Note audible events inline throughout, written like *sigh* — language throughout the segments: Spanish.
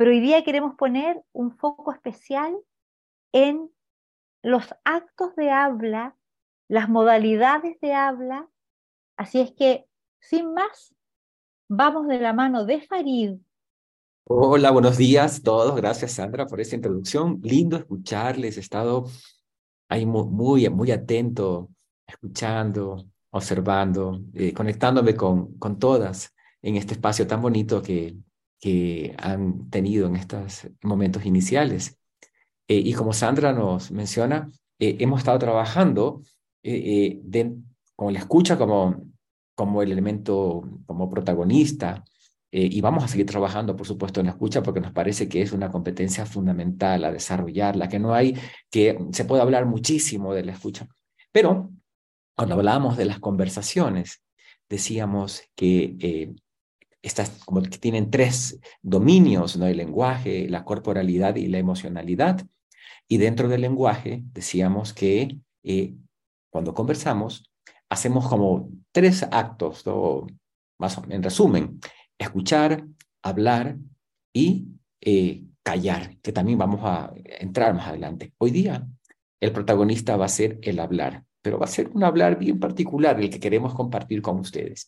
pero hoy día queremos poner un foco especial en los actos de habla, las modalidades de habla. Así es que, sin más, vamos de la mano de Farid. Hola, buenos días a todos. Gracias, Sandra, por esta introducción. Lindo escucharles. He estado ahí muy, muy, atento, escuchando, observando, eh, conectándome con, con todas en este espacio tan bonito que, que han tenido en estos momentos iniciales. Eh, y como Sandra nos menciona, eh, hemos estado trabajando eh, con la escucha como, como el elemento, como protagonista, y vamos a seguir trabajando, por supuesto, en la escucha porque nos parece que es una competencia fundamental a desarrollarla, que no hay, que se puede hablar muchísimo de la escucha. Pero cuando hablábamos de las conversaciones, decíamos que estas como que tienen tres dominios, ¿no? El lenguaje, la corporalidad y la emocionalidad. Y dentro del lenguaje decíamos que eh, cuando conversamos hacemos como tres actos, más o, en resumen, escuchar, hablar y eh, callar, que también vamos a entrar más adelante. Hoy día el protagonista va a ser el hablar, pero va a ser un hablar bien particular el que queremos compartir con ustedes.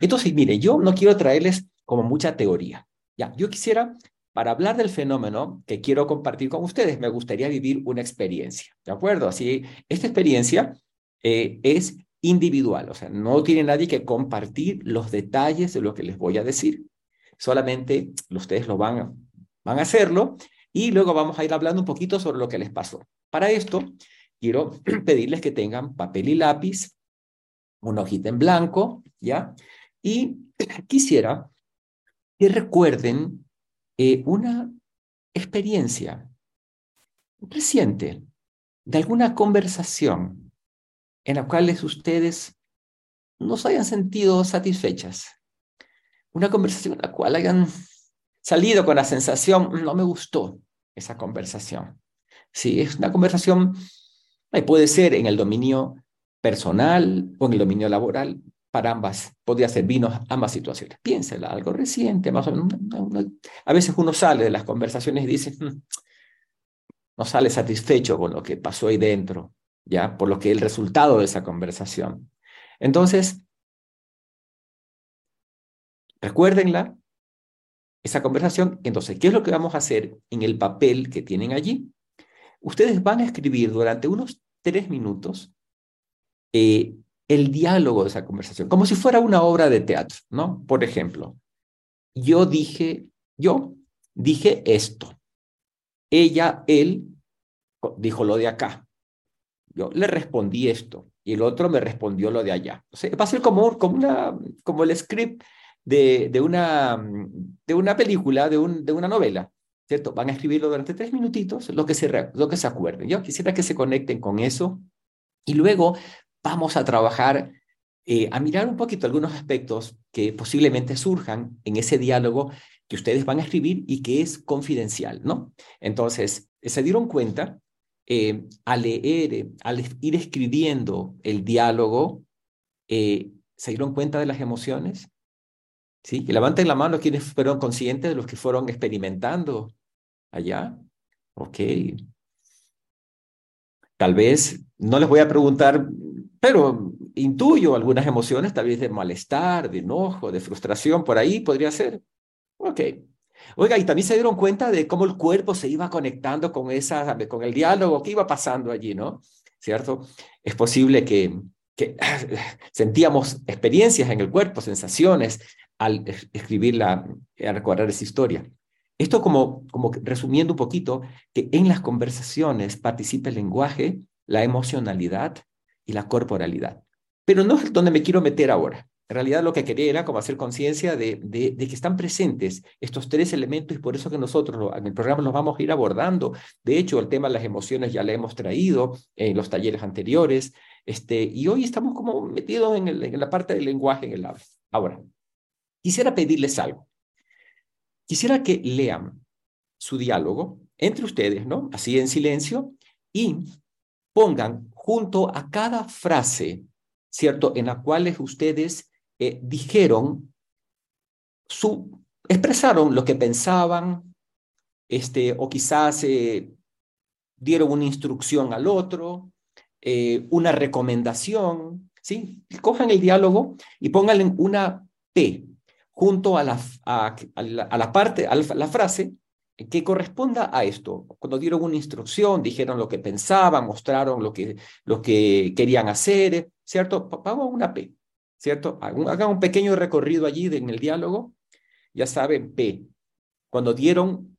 Entonces, mire, yo no quiero traerles como mucha teoría. Ya, yo quisiera para hablar del fenómeno que quiero compartir con ustedes, me gustaría vivir una experiencia, ¿de acuerdo? Así, esta experiencia eh, es individual, o sea, no tiene nadie que compartir los detalles de lo que les voy a decir. Solamente ustedes lo van van a hacerlo y luego vamos a ir hablando un poquito sobre lo que les pasó. Para esto, quiero *clears throat* pedirles que tengan papel y lápiz, una hojita en blanco, ¿ya? Y *clears throat* quisiera que recuerden eh, una experiencia reciente de alguna conversación en la cual ustedes no se hayan sentido satisfechas. Una conversación en la cual hayan salido con la sensación, no me gustó esa conversación. Sí, es una conversación, puede ser en el dominio personal o en el dominio laboral, para ambas, podría ser vino ambas situaciones. Piénsela, algo reciente, más o menos. a veces uno sale de las conversaciones y dice, hmm, no sale satisfecho con lo que pasó ahí dentro, ¿ya? Por lo que el resultado de esa conversación. Entonces, recuérdenla, esa conversación. Entonces, ¿qué es lo que vamos a hacer en el papel que tienen allí? Ustedes van a escribir durante unos tres minutos eh, el diálogo de esa conversación, como si fuera una obra de teatro, ¿no? Por ejemplo, yo dije, yo dije esto. Ella, él, dijo lo de acá. Yo le respondí esto y el otro me respondió lo de allá. O sea, va a ser como, como, una, como el script de, de, una, de una película, de, un, de una novela, ¿cierto? Van a escribirlo durante tres minutitos, lo que se, lo que se acuerden. Yo quisiera que se conecten con eso y luego vamos a trabajar, eh, a mirar un poquito algunos aspectos que posiblemente surjan en ese diálogo que ustedes van a escribir y que es confidencial, ¿no? Entonces, se dieron cuenta eh, al leer, al ir escribiendo el diálogo, eh, se dieron cuenta de las emociones, ¿sí? Que levanten la mano quienes fueron conscientes de los que fueron experimentando allá. Ok. Tal vez no les voy a preguntar pero intuyo algunas emociones, tal vez de malestar, de enojo, de frustración, por ahí podría ser. Ok. Oiga, y también se dieron cuenta de cómo el cuerpo se iba conectando con, esa, con el diálogo, qué iba pasando allí, ¿no? ¿Cierto? Es posible que, que *clears throat* sentíamos experiencias en el cuerpo, sensaciones, al escribirla, al recordar esa historia. Esto como, como resumiendo un poquito, que en las conversaciones participa el lenguaje, la emocionalidad, y la corporalidad. Pero no es donde me quiero meter ahora. En realidad lo que quería era como hacer conciencia de, de, que están presentes estos tres elementos y por eso que nosotros en el programa los vamos a ir abordando. De hecho, el tema de las emociones ya lo hemos traído en los talleres anteriores este, y hoy estamos como metidos en, en la parte del lenguaje en el habla. Ahora, quisiera pedirles algo. Quisiera que lean su diálogo entre ustedes, ¿no? Así en silencio y pongan junto a cada frase, ¿cierto? En la cual ustedes eh, dijeron, expresaron lo que pensaban, este, o quizás eh, dieron una instrucción al otro, eh, una recomendación, ¿sí? Cojan el diálogo y pónganle una P junto a la, a, la, parte, a la, frase que corresponda a esto. Cuando dieron una instrucción, dijeron lo que pensaban, mostraron lo que, lo que querían hacer, ¿cierto? Vamos una P, ¿cierto? Hagan un pequeño recorrido allí en el diálogo. Ya saben, P. Cuando dieron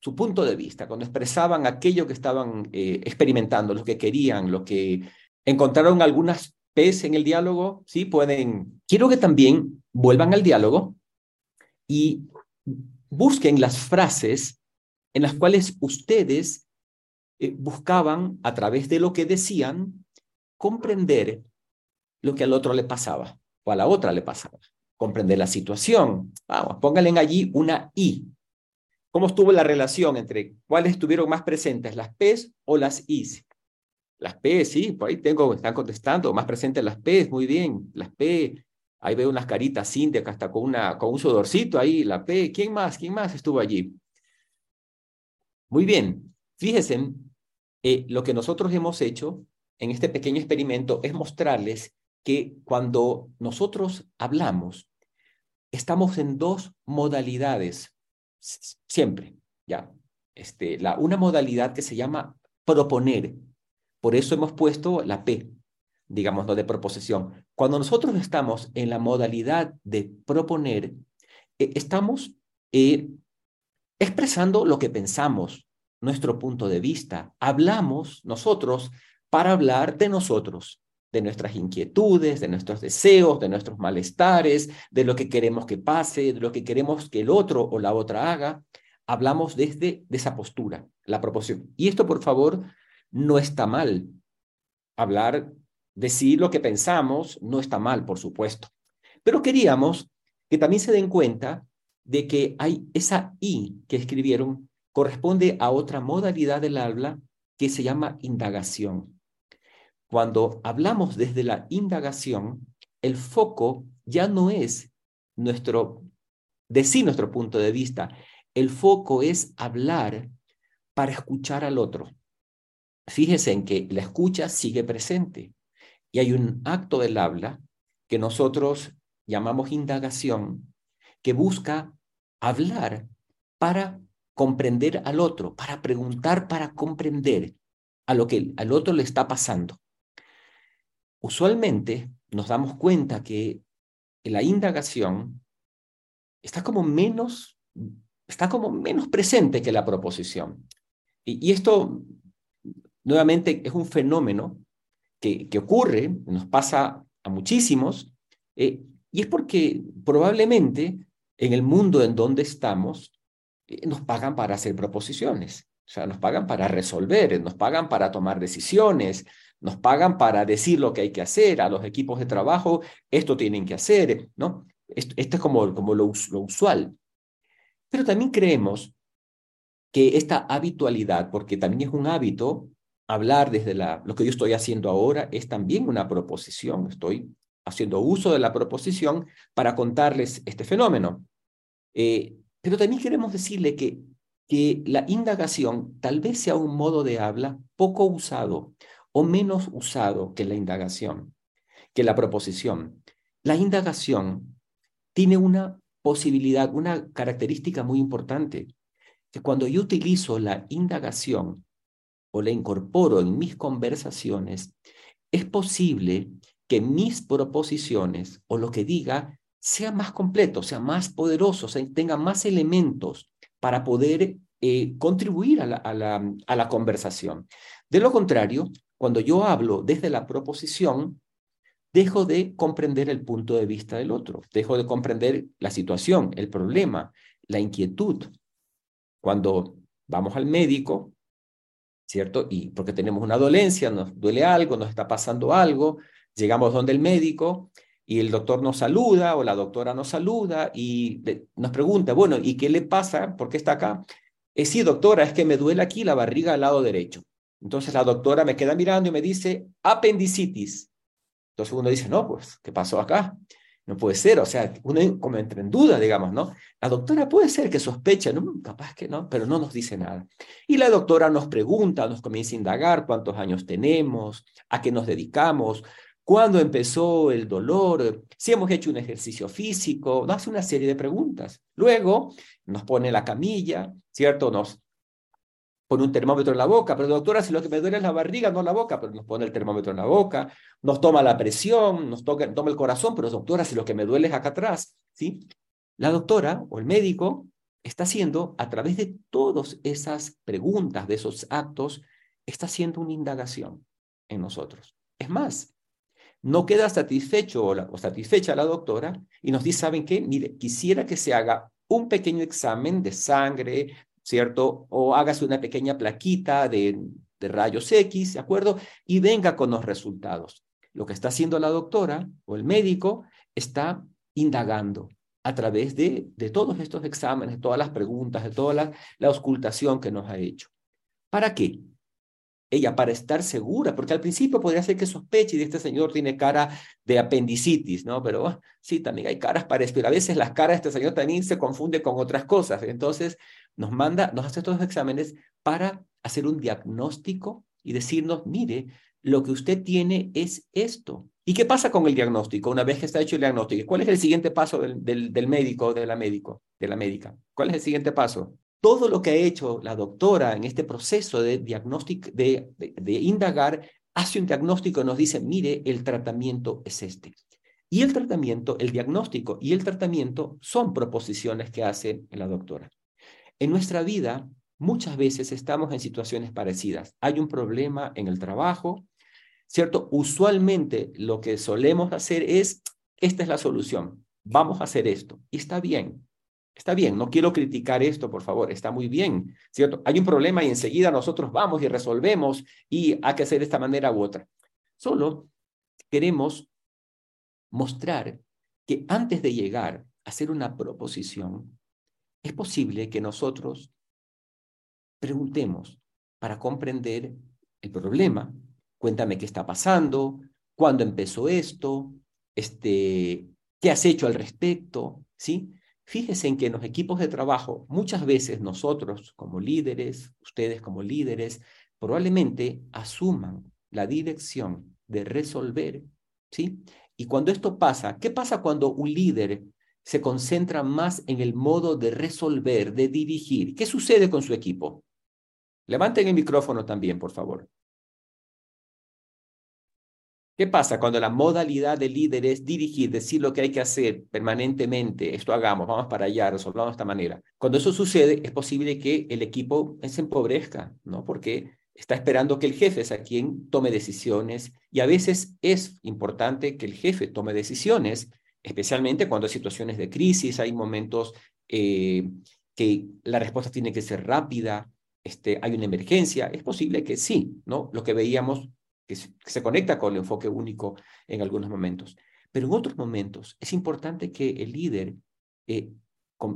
su punto de vista, cuando expresaban aquello que estaban eh, experimentando, lo que querían, lo que encontraron algunas P's en el diálogo, sí, pueden. Quiero que también vuelvan al diálogo y busquen las frases en las cuales ustedes eh, buscaban, a través de lo que decían, comprender lo que al otro le pasaba o a la otra le pasaba. Comprender la situación. Vamos, pónganle allí una I. ¿Cómo estuvo la relación entre cuáles estuvieron más presentes, las P's o las I's? Las P, sí, por ahí tengo, están contestando, más presentes las P, muy bien, las P, Ahí veo unas caritas que hasta con, una, con un sudorcito ahí, la P. ¿Quién más? ¿Quién más estuvo allí? Muy bien. Fíjense, eh, lo que nosotros hemos hecho en este pequeño experimento es mostrarles que cuando nosotros hablamos, estamos en dos modalidades, siempre, ¿ya? Este, la, una modalidad que se llama proponer. Por eso hemos puesto la P, digamos, no de proposición. Cuando nosotros estamos en la modalidad de proponer, eh, estamos eh, expresando lo que pensamos, nuestro punto de vista. Hablamos nosotros para hablar de nosotros, de nuestras inquietudes, de nuestros deseos, de nuestros malestares, de lo que queremos que pase, de lo que queremos que el otro o la otra haga. Hablamos desde de esa postura, la proposición. Y esto, por favor, no está mal. Hablar Decir lo que pensamos no está mal, por supuesto, pero queríamos que también se den cuenta de que hay esa I que escribieron corresponde a otra modalidad del habla que se llama indagación. Cuando hablamos desde la indagación, el foco ya no es nuestro decir nuestro punto de vista, el foco es hablar para escuchar al otro. Fíjese en que la escucha sigue presente. Y hay un acto del habla que nosotros llamamos indagación, que busca hablar para comprender al otro, para preguntar, para comprender a lo que al otro le está pasando. Usualmente nos damos cuenta que la indagación está como menos, está como menos presente que la proposición. Y, y esto, nuevamente, es un fenómeno que, ocurre, nos pasa a muchísimos, eh, y es porque probablemente en el mundo en donde estamos eh, nos pagan para hacer proposiciones, o sea, nos pagan para resolver, nos pagan para tomar decisiones, nos pagan para decir lo que hay que hacer a los equipos de trabajo, esto tienen que hacer, ¿no? Esto, es como, como lo, lo usual. Pero también creemos que esta habitualidad, porque también es un hábito, hablar desde la, lo que yo estoy haciendo ahora es también una proposición. Estoy haciendo uso de la proposición para contarles este fenómeno. Eh, pero también queremos decirle que, que la indagación tal vez sea un modo de habla poco usado o menos usado que la indagación, que la proposición. La indagación tiene una posibilidad, una característica muy importante, que cuando yo utilizo la indagación o la incorporo en mis conversaciones, es posible que mis proposiciones o lo que diga sea más completo, sea más poderoso, sea, tenga más elementos para poder eh, contribuir a, la, a la conversación. De lo contrario, cuando yo hablo desde la proposición, dejo de comprender el punto de vista del otro, dejo de comprender la situación, el problema, la inquietud. Cuando vamos al médico, ¿cierto? Y porque tenemos una dolencia, nos duele algo, nos está pasando algo, llegamos donde el médico y el doctor nos saluda o la doctora nos saluda y nos pregunta, bueno, ¿y qué le pasa? ¿Por qué está acá? Eh, sí, doctora, es que me duele aquí la barriga al lado derecho. Entonces la doctora me queda mirando y me dice, apendicitis. Entonces uno dice, no, pues, ¿qué pasó acá? No puede ser, o sea, uno como entra en duda, digamos, ¿no? La doctora puede ser que sospecha, ¿no? Capaz que no, pero no nos dice nada. Y la doctora nos pregunta, nos comienza a indagar cuántos años tenemos, a qué nos dedicamos, cuándo empezó el dolor, si hemos hecho un ejercicio físico, nos hace una serie de preguntas. Luego nos pone la camilla, ¿cierto? Nos pone un termómetro en la boca, pero doctora, si lo que me duele es la barriga, no la boca, pero nos pone el termómetro en la boca, nos toma la presión, nos toca, toma el corazón, pero doctora, si lo que me duele es acá atrás, ¿sí? La doctora o el médico está haciendo, a través de todas esas preguntas, de esos actos, está haciendo una indagación en nosotros. Es más, no queda satisfecho o, o satisfecha la doctora y nos dice, ¿saben qué? Mire, quisiera que se haga un pequeño examen de sangre, ¿cierto? O hágase una pequeña plaquita de, de rayos X, ¿de acuerdo? Y venga con los resultados. Lo que está haciendo la doctora o el médico está indagando a través de, de todos estos exámenes, todas las preguntas, de toda la, la auscultación que nos ha hecho. ¿Para qué? ella para estar segura, porque al principio podría ser que sospeche y este señor tiene cara de apendicitis, ¿no? Pero ah, sí, también hay caras para esto, a veces las caras de este señor también se confunde con otras cosas. Entonces, nos manda, nos hace estos exámenes para hacer un diagnóstico y decirnos, mire, lo que usted tiene es esto. ¿Y qué pasa con el diagnóstico? Una vez que está hecho el diagnóstico, ¿cuál es el siguiente paso del, del, del médico, de la médico, de la médica? ¿Cuál es el siguiente paso? todo lo que ha hecho la doctora en este proceso de diagnóstico, de, de, indagar, hace un diagnóstico y nos dice, mire, el tratamiento es este. Y el tratamiento, el diagnóstico y el tratamiento son proposiciones que hace la doctora. En nuestra vida, muchas veces estamos en situaciones parecidas. Hay un problema en el trabajo, ¿cierto? Usualmente lo que solemos hacer es, esta es la solución, vamos a hacer esto. Y está bien, Está bien, no quiero criticar esto, por favor, está muy bien, ¿cierto? Hay un problema y enseguida nosotros vamos y resolvemos y hay que hacer de esta manera u otra. Solo queremos mostrar que antes de llegar a hacer una proposición, es posible que nosotros preguntemos para comprender el problema. Cuéntame qué está pasando, cuándo empezó esto, este, qué has hecho al respecto, ¿sí? Fíjese en que en los equipos de trabajo, muchas veces nosotros como líderes, ustedes como líderes, probablemente asuman la dirección de resolver, ¿sí? Y cuando esto pasa, ¿qué pasa cuando un líder se concentra más en el modo de resolver, de dirigir? ¿Qué sucede con su equipo? Levanten el micrófono también, por favor. ¿Qué pasa cuando la modalidad del líder es dirigir, decir lo que hay que hacer permanentemente? Esto hagamos, vamos para allá, resolvamos de esta manera. Cuando eso sucede, es posible que el equipo se empobrezca, ¿no? Porque está esperando que el jefe sea quien tome decisiones y a veces es importante que el jefe tome decisiones, especialmente cuando hay situaciones de crisis, hay momentos eh, que la respuesta tiene que ser rápida, este, hay una emergencia, es posible que sí, ¿no? Lo que veíamos que se, conecta con el enfoque único en algunos momentos. Pero en otros momentos es importante que el líder eh,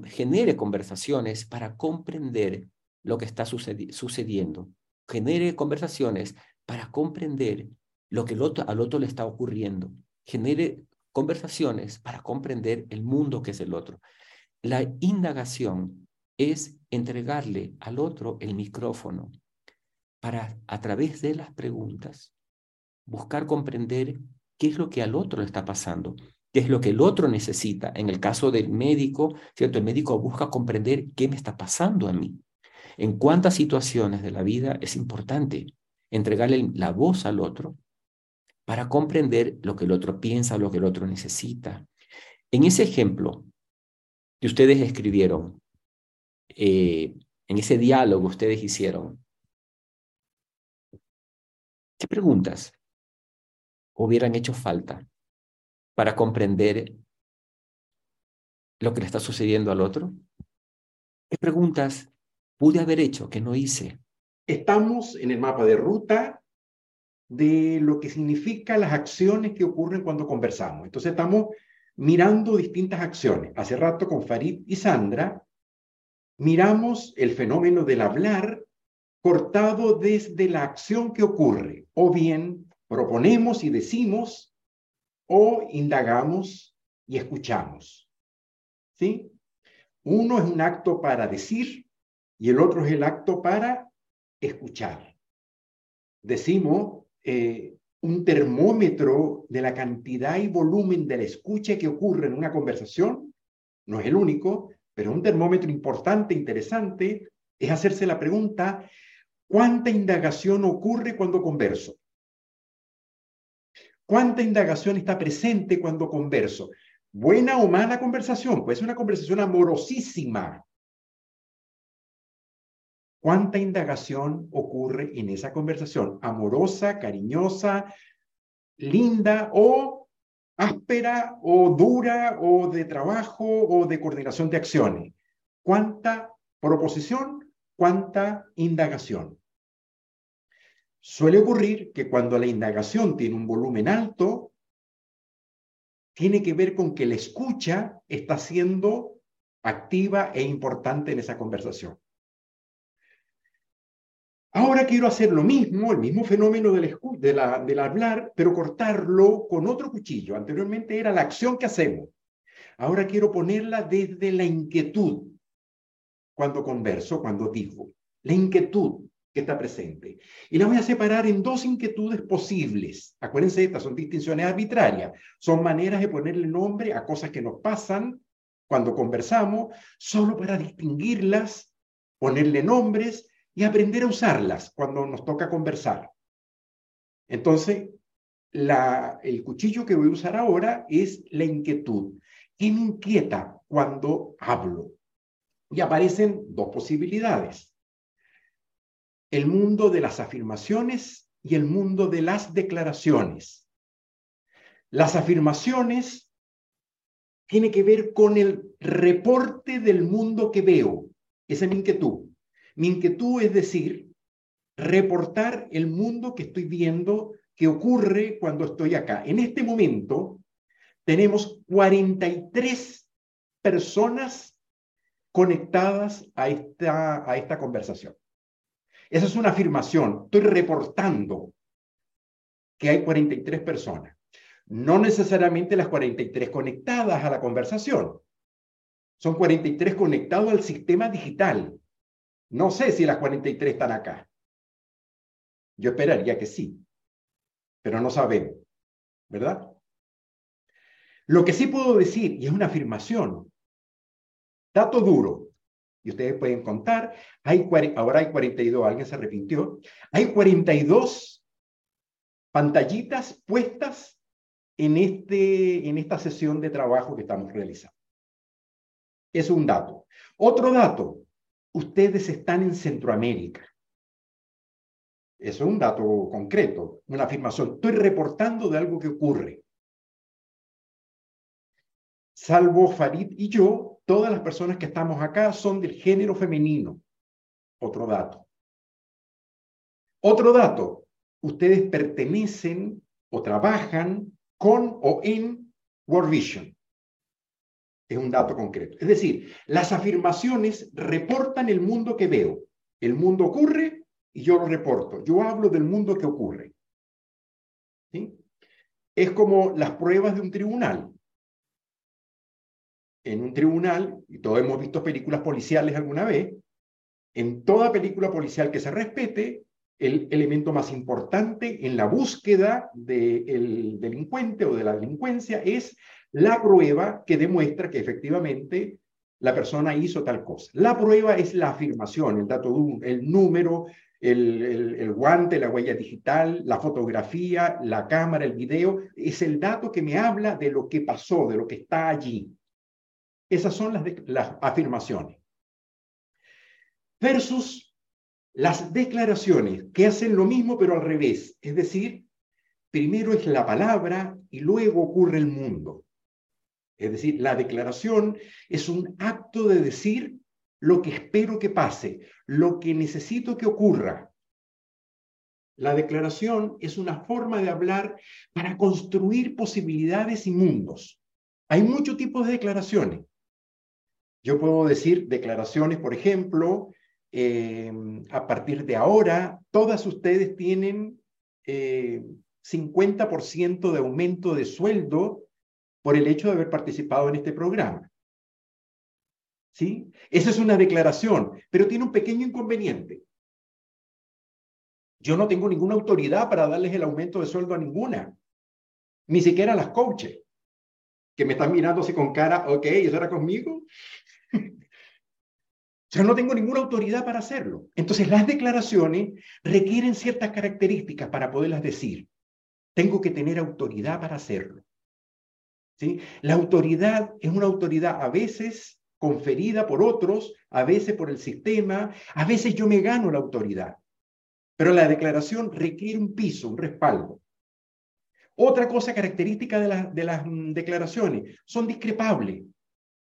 genere conversaciones para comprender lo que está sucediendo, genere conversaciones para comprender lo que al otro le está ocurriendo, genere conversaciones para comprender el mundo que es el otro. La indagación es entregarle al otro el micrófono para, a través de las preguntas, buscar comprender qué es lo que al otro le está pasando, qué es lo que el otro necesita. En el caso del médico, ¿cierto? El médico busca comprender qué me está pasando a mí. En cuántas situaciones de la vida es importante entregarle la voz al otro para comprender lo que el otro piensa, lo que el otro necesita. En ese ejemplo que ustedes escribieron, eh, en ese diálogo ustedes hicieron, ¿qué preguntas hubieran hecho falta para comprender lo que le está sucediendo al otro? ¿Qué preguntas pude haber hecho que no hice? Estamos en el mapa de ruta de lo que significa las acciones que ocurren cuando conversamos. Entonces estamos mirando distintas acciones. Hace rato con Farid y Sandra miramos el fenómeno del hablar cortado desde la acción que ocurre, o bien proponemos y decimos o indagamos y escuchamos. ¿Sí? Uno es un acto para decir y el otro es el acto para escuchar. Decimos eh, un termómetro de la cantidad y volumen de la escucha que ocurre en una conversación, no es el único, pero un termómetro importante, interesante, es hacerse la pregunta, ¿cuánta indagación ocurre cuando converso? ¿Cuánta indagación está presente cuando converso? Buena o mala conversación, pues es una conversación amorosísima. ¿Cuánta indagación ocurre en esa conversación? Amorosa, cariñosa, linda o áspera o dura o de trabajo o de coordinación de acciones. ¿Cuánta proposición? ¿Cuánta indagación? Suele ocurrir que cuando la indagación tiene un volumen alto, tiene que ver con que la escucha está siendo activa e importante en esa conversación. Ahora quiero hacer lo mismo, el mismo fenómeno del, de la, hablar, pero cortarlo con otro cuchillo. Anteriormente era la acción que hacemos. Ahora quiero ponerla desde la inquietud, cuando converso, cuando digo. La inquietud que está presente. Y la voy a separar en dos inquietudes posibles. Acuérdense, estas son distinciones arbitrarias. Son maneras de ponerle nombre a cosas que nos pasan cuando conversamos, solo para distinguirlas, ponerle nombres y aprender a usarlas cuando nos toca conversar. Entonces, la, el cuchillo que voy a usar ahora es la inquietud. ¿Qué me inquieta cuando hablo? Y aparecen dos posibilidades el mundo de las afirmaciones y el mundo de las declaraciones. Las afirmaciones tiene que ver con el reporte del mundo que veo. Esa es mi inquietud. Mi inquietud es decir, reportar el mundo que estoy viendo que ocurre cuando estoy acá. En este momento tenemos 43 personas conectadas a esta, a esta conversación. Esa es una afirmación. Estoy reportando que hay 43 personas. No necesariamente las 43 conectadas a la conversación. Son 43 conectados al sistema digital. No sé si las 43 están acá. Yo esperaría que sí, pero no sabemos, ¿verdad? Lo que sí puedo decir, y es una afirmación, dato duro, y ustedes pueden contar, hay, ahora hay 42, alguien se arrepintió, hay 42 pantallitas puestas en, este, en esta sesión de trabajo que estamos realizando. Es un dato. Otro dato, ustedes están en Centroamérica. Eso es un dato concreto, una afirmación. Estoy reportando de algo que ocurre. Salvo Farid y yo, todas las personas que estamos acá son del género femenino. Otro dato. Otro dato, ustedes pertenecen o trabajan con o en World Vision. Es un dato concreto. Es decir, las afirmaciones reportan el mundo que veo. El mundo ocurre y yo lo reporto. Yo hablo del mundo que ocurre. ¿Sí? Es como las pruebas de un tribunal en un tribunal, y todos hemos visto películas policiales alguna vez, en toda película policial que se respete, el elemento más importante en la búsqueda del delincuente o de la delincuencia es la prueba que demuestra que efectivamente la persona hizo tal cosa. La prueba es la afirmación, el dato, el número, el, el, el, guante, la huella digital, la fotografía, la cámara, el video, es el dato que me habla de lo que pasó, de lo que está allí. Esas son las, las afirmaciones. Versus las declaraciones que hacen lo mismo pero al revés. Es decir, primero es la palabra y luego ocurre el mundo. Es decir, la declaración es un acto de decir lo que espero que pase, lo que necesito que ocurra. La declaración es una forma de hablar para construir posibilidades y mundos. Hay muchos tipos de declaraciones. Yo puedo decir declaraciones, por ejemplo, eh, a partir de ahora, todas ustedes tienen 50% eh, de aumento de sueldo por el hecho de haber participado en este programa. ¿Sí? Esa es una declaración, pero tiene un pequeño inconveniente. Yo no tengo ninguna autoridad para darles el aumento de sueldo a ninguna, ni siquiera a las coaches, que me están mirando así con cara, ok, ¿eso era conmigo? *laughs* Yo no tengo ninguna autoridad para hacerlo. Entonces, las declaraciones requieren ciertas características para poderlas decir. Tengo que tener autoridad para hacerlo. La autoridad es una autoridad a veces conferida por otros, a veces por el sistema, a veces yo me gano la autoridad. Pero la declaración requiere un piso, un respaldo. Otra cosa característica de, de las mm, declaraciones, son discrepables.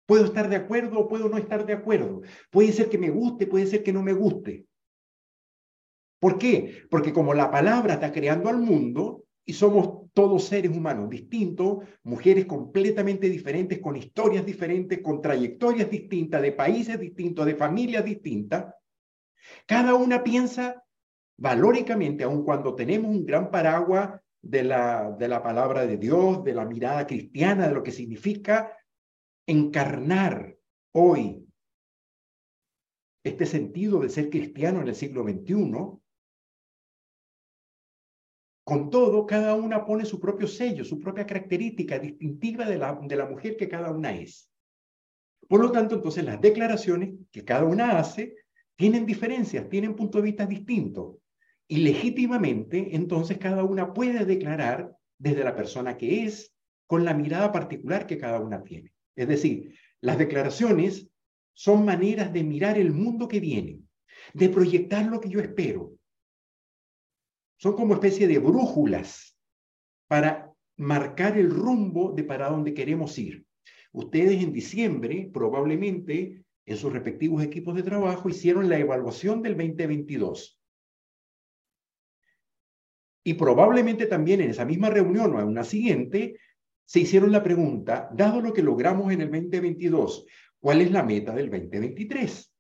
Puedo estar de acuerdo o puedo no estar de acuerdo. Puede ser que me guste, puede ser que no me guste. ¿Por qué? Porque como la palabra está creando al mundo y somos todos seres humanos distintos, mujeres completamente diferentes, con historias diferentes, con trayectorias distintas, de países distintos, de familias distintas, cada una piensa valóricamente, aun cuando tenemos un gran paraguas de la, de la palabra de Dios, de la mirada cristiana, de lo que significa encarnar hoy este sentido de ser cristiano en el siglo XXI, con todo, cada una pone su propio sello, su propia característica distintiva de la, mujer que cada una es. Por lo tanto, entonces las declaraciones que cada una hace tienen diferencias, tienen puntos de vista distintos. Y legítimamente, entonces, cada una puede declarar desde la persona que es, con la mirada particular que cada una tiene. Es decir, las declaraciones son maneras de mirar el mundo que viene, de proyectar lo que yo espero. Son como especie de brújulas para marcar el rumbo de para dónde queremos ir. Ustedes en diciembre, probablemente, en sus respectivos equipos de trabajo, hicieron la evaluación del 2022. Y probablemente también en esa misma reunión o en una siguiente, se hicieron la pregunta, dado lo que logramos en el 2022, ¿cuál es la meta del 2023?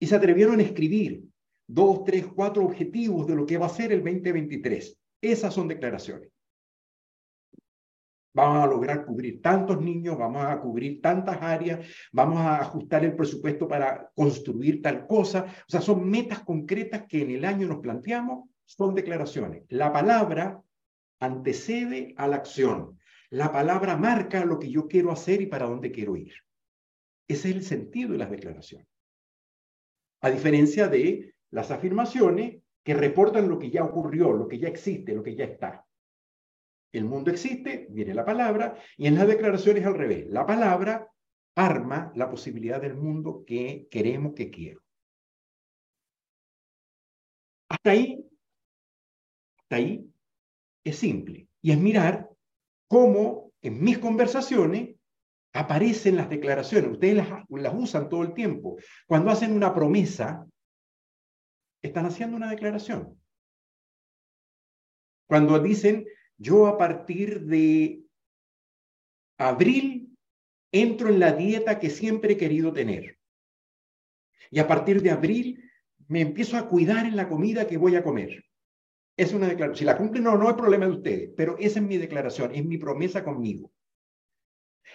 Y se atrevieron a escribir dos, tres, cuatro objetivos de lo que va a ser el 2023. Esas son declaraciones. Vamos a lograr cubrir tantos niños, vamos a cubrir tantas áreas, vamos a ajustar el presupuesto para construir tal cosa. O sea, son metas concretas que en el año nos planteamos, son declaraciones. La palabra antecede a la acción. La palabra marca lo que yo quiero hacer y para dónde quiero ir. Ese es el sentido de las declaraciones. A diferencia de las afirmaciones que reportan lo que ya ocurrió, lo que ya existe, lo que ya está. El mundo existe, viene la palabra, y en las declaraciones al revés. La palabra arma la posibilidad del mundo que queremos que quiero. Hasta ahí, hasta ahí es simple y es mirar cómo en mis conversaciones aparecen las declaraciones. Ustedes las, las usan todo el tiempo. Cuando hacen una promesa, están haciendo una declaración. Cuando dicen, yo a partir de abril entro en la dieta que siempre he querido tener. Y a partir de abril me empiezo a cuidar en la comida que voy a comer. Es una declaración. Si la cumplen, no, no hay problema de ustedes, pero esa es mi declaración, es mi promesa conmigo.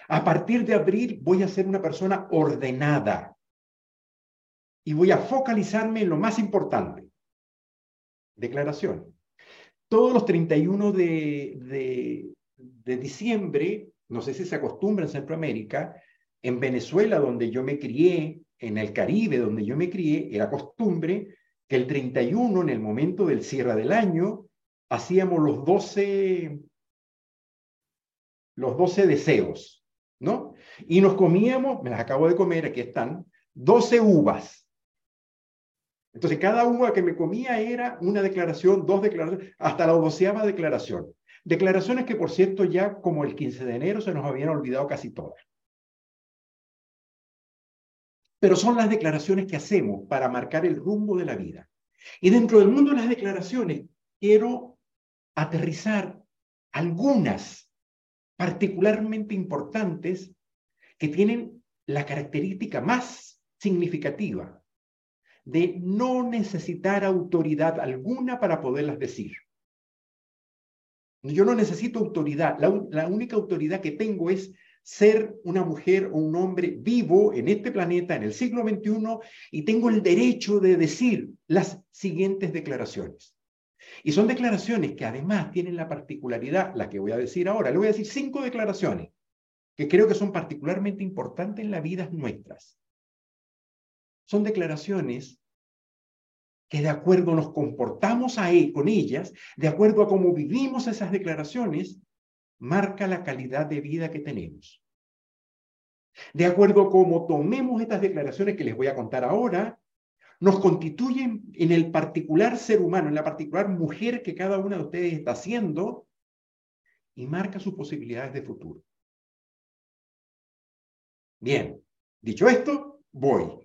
A partir de abril voy a ser una persona ordenada y voy a focalizarme en lo más importante. Declaración. Todos los 31 de, de, de diciembre, no sé si se acostumbra en Centroamérica, en Venezuela, donde yo me crié, en el Caribe, donde yo me crié, era costumbre que el 31, en el momento del cierre del año, hacíamos los 12, los 12 deseos, ¿no? Y nos comíamos, me las acabo de comer, aquí están, 12 uvas. Entonces, cada uva que me comía era una declaración, dos declaraciones, hasta la doceava declaración. Declaraciones que, por cierto, ya como el 15 de enero se nos habían olvidado casi todas pero son las declaraciones que hacemos para marcar el rumbo de la vida. Y dentro del mundo de las declaraciones, quiero aterrizar algunas particularmente importantes que tienen la característica más significativa de no necesitar autoridad alguna para poderlas decir. Yo no necesito autoridad. La, la única autoridad que tengo es ser una mujer o un hombre vivo en este planeta en el siglo XXI y tengo el derecho de decir las siguientes declaraciones. Y son declaraciones que además tienen la particularidad, la que voy a decir ahora, le voy a decir cinco declaraciones que creo que son particularmente importantes en las vidas nuestras. Son declaraciones que de acuerdo nos comportamos ahí con ellas, de acuerdo a cómo vivimos esas declaraciones, marca la calidad de vida que tenemos. De acuerdo a cómo tomemos estas declaraciones que les voy a contar ahora, nos constituyen en el particular ser humano, en la particular mujer que cada una de ustedes está haciendo y marca sus posibilidades de futuro. Bien, dicho esto, voy.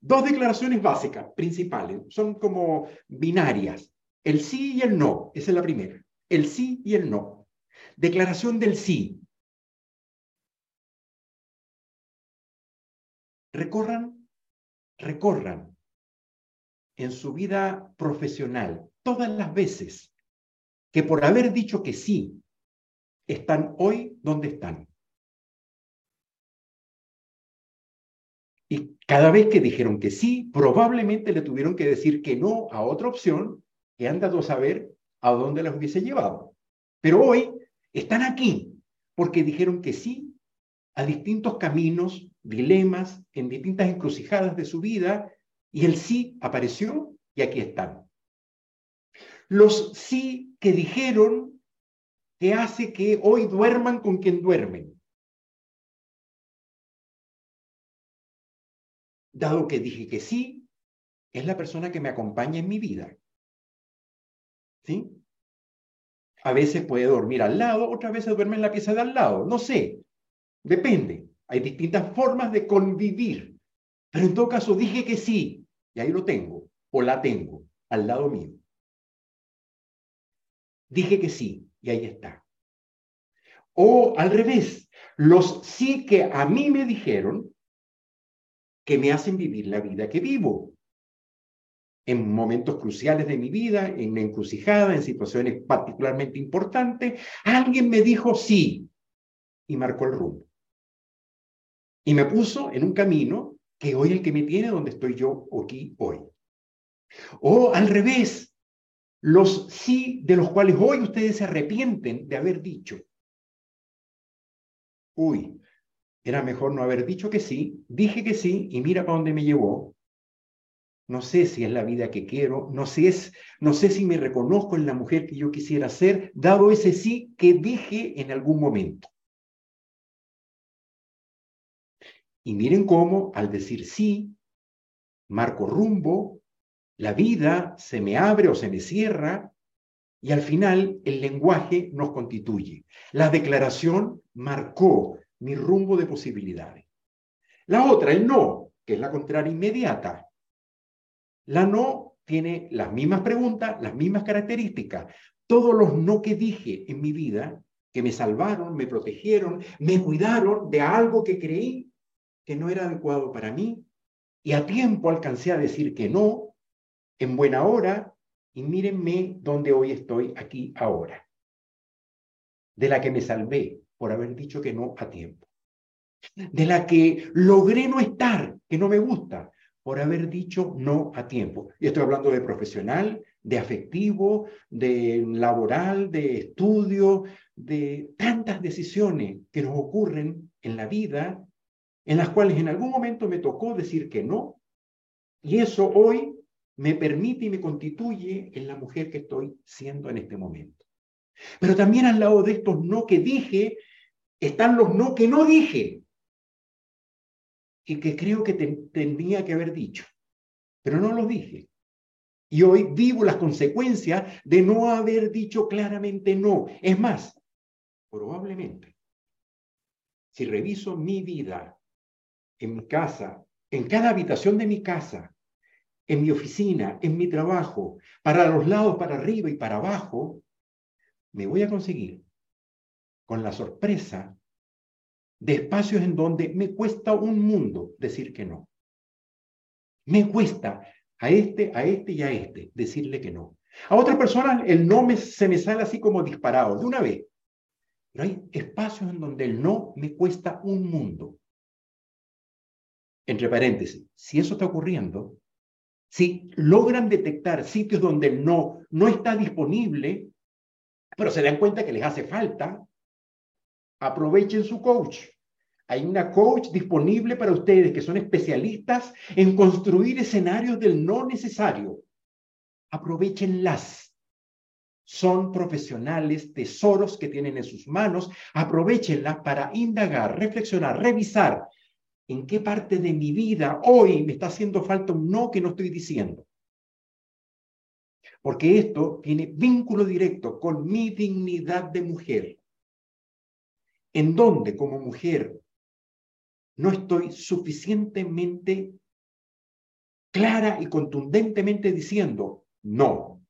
Dos declaraciones básicas, principales, son como binarias. El sí y el no, esa es la primera. El sí y el no. Declaración del sí. Recorran, recorran en su vida profesional todas las veces que por haber dicho que sí, están hoy donde están. Y cada vez que dijeron que sí, probablemente le tuvieron que decir que no a otra opción que han dado a saber a dónde las hubiese llevado. Pero hoy están aquí porque dijeron que sí a distintos caminos, dilemas, en distintas encrucijadas de su vida, y el sí apareció y aquí están. Los sí que dijeron que hace que hoy duerman con quien duermen. Dado que dije que sí, es la persona que me acompaña en mi vida. ¿Sí? A veces puede dormir al lado, otras veces duerme en la pieza de al lado. No sé, depende. Hay distintas formas de convivir. Pero en todo caso dije que sí, y ahí lo tengo, o la tengo, al lado mío. Dije que sí, y ahí está. O al revés, los sí que a mí me dijeron que me hacen vivir la vida que vivo en momentos cruciales de mi vida, en una encrucijada, en situaciones particularmente importantes, alguien me dijo sí y marcó el rumbo. Y me puso en un camino que hoy el que me tiene donde estoy yo aquí hoy. O al revés, los sí de los cuales hoy ustedes se arrepienten de haber dicho. Uy, era mejor no haber dicho que sí, dije que sí y mira para dónde me llevó no sé si es la vida que quiero, no sé, es, no sé si me reconozco en la mujer que yo quisiera ser, dado ese sí que dije en algún momento. Y miren cómo al decir sí, marco rumbo, la vida se me abre o se me cierra y al final el lenguaje nos constituye. La declaración marcó mi rumbo de posibilidades. La otra, el no, que es la contraria inmediata. La no tiene las mismas preguntas, las mismas características. Todos los no que dije en mi vida, que me salvaron, me protegieron, me cuidaron de algo que creí que no era adecuado para mí, y a tiempo alcancé a decir que no, en buena hora, y mírenme dónde hoy estoy aquí ahora, de la que me salvé por haber dicho que no a tiempo, de la que logré no estar, que no me gusta, por haber dicho no a tiempo. Y estoy hablando de profesional, de afectivo, de laboral, de estudio, de tantas decisiones que nos ocurren en la vida, en las cuales en algún momento me tocó decir que no. Y eso hoy me permite y me constituye en la mujer que estoy siendo en este momento. Pero también al lado de estos no que dije, están los no que no dije y que creo que tenía que haber dicho, pero no lo dije. Y hoy vivo las consecuencias de no haber dicho claramente no. Es más, probablemente, si reviso mi vida en mi casa, en cada habitación de mi casa, en mi oficina, en mi trabajo, para los lados, para arriba y para abajo, me voy a conseguir con la sorpresa de espacios en donde me cuesta un mundo decir que no. Me cuesta a este, a este y a este decirle que no. A otras personas el no se me sale así como disparado, de una vez. Pero hay espacios en donde el no me cuesta un mundo. Entre paréntesis, si eso está ocurriendo, si logran detectar sitios donde el no no está disponible, pero se dan cuenta que les hace falta, aprovechen su coach. Hay una coach disponible para ustedes que son especialistas en construir escenarios del no necesario. Aprovechenlas. Son profesionales, tesoros que tienen en sus manos. Aprovechenlas para indagar, reflexionar, revisar en qué parte de mi vida hoy me está haciendo falta un no que no estoy diciendo. Porque esto tiene vínculo directo con mi dignidad de mujer, en donde como mujer no estoy suficientemente clara y contundentemente diciendo no.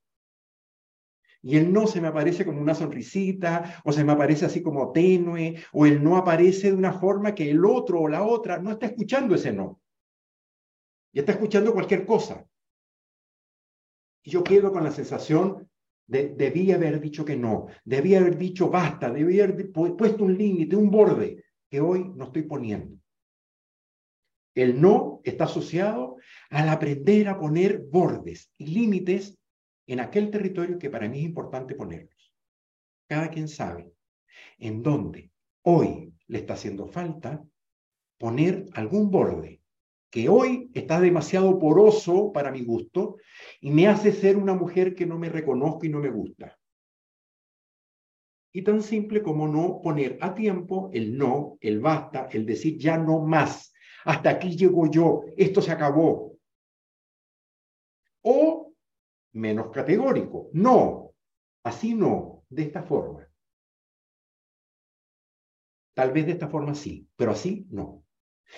Y el no se me aparece como una sonrisita, o se me aparece así como tenue, o el no aparece de una forma que el otro o la otra no está escuchando ese no. Y está escuchando cualquier cosa. Yo quedo con la sensación de, debí haber dicho que no, debí haber dicho basta, debí haber puesto un límite, un borde, que hoy no estoy poniendo. El no está asociado al aprender a poner bordes y límites en aquel territorio que para mí es importante ponerlos. Cada quien sabe en dónde hoy le está haciendo falta poner algún borde que hoy está demasiado poroso para mi gusto y me hace ser una mujer que no me reconozco y no me gusta. Y tan simple como no poner a tiempo el no, el basta, el decir ya no más, hasta aquí llego yo, esto se acabó. O menos categórico, no, así no, de esta forma. Tal vez de esta forma sí, pero así no.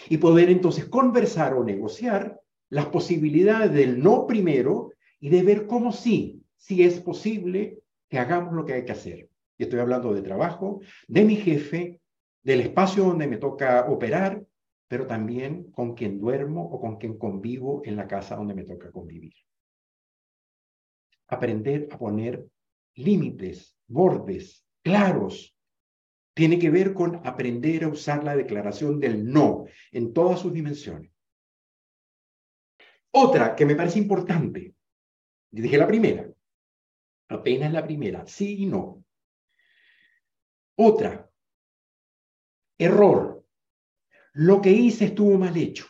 Y poder entonces conversar o negociar las posibilidades del no primero y de ver cómo sí, si es posible que hagamos lo que hay que hacer. Y estoy hablando de trabajo, de mi jefe, del espacio donde me toca operar, pero también con quien duermo o con quien convivo en la casa donde me toca convivir. Aprender a poner límites, bordes claros. Tiene que ver con aprender a usar la declaración del no en todas sus dimensiones. Otra que me parece importante, dije la primera, apenas la primera, sí y no. Otra, error lo que hice estuvo mal hecho.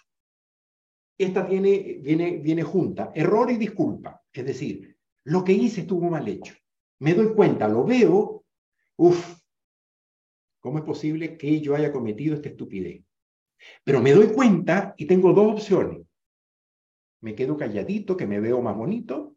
Esta tiene, viene, viene junta, error y disculpa. Es decir, lo que hice estuvo mal hecho. Me doy cuenta, lo veo, uff, ¿cómo es posible que yo haya cometido esta estupidez? Pero me doy cuenta y tengo dos opciones. Me quedo calladito, que me veo más bonito,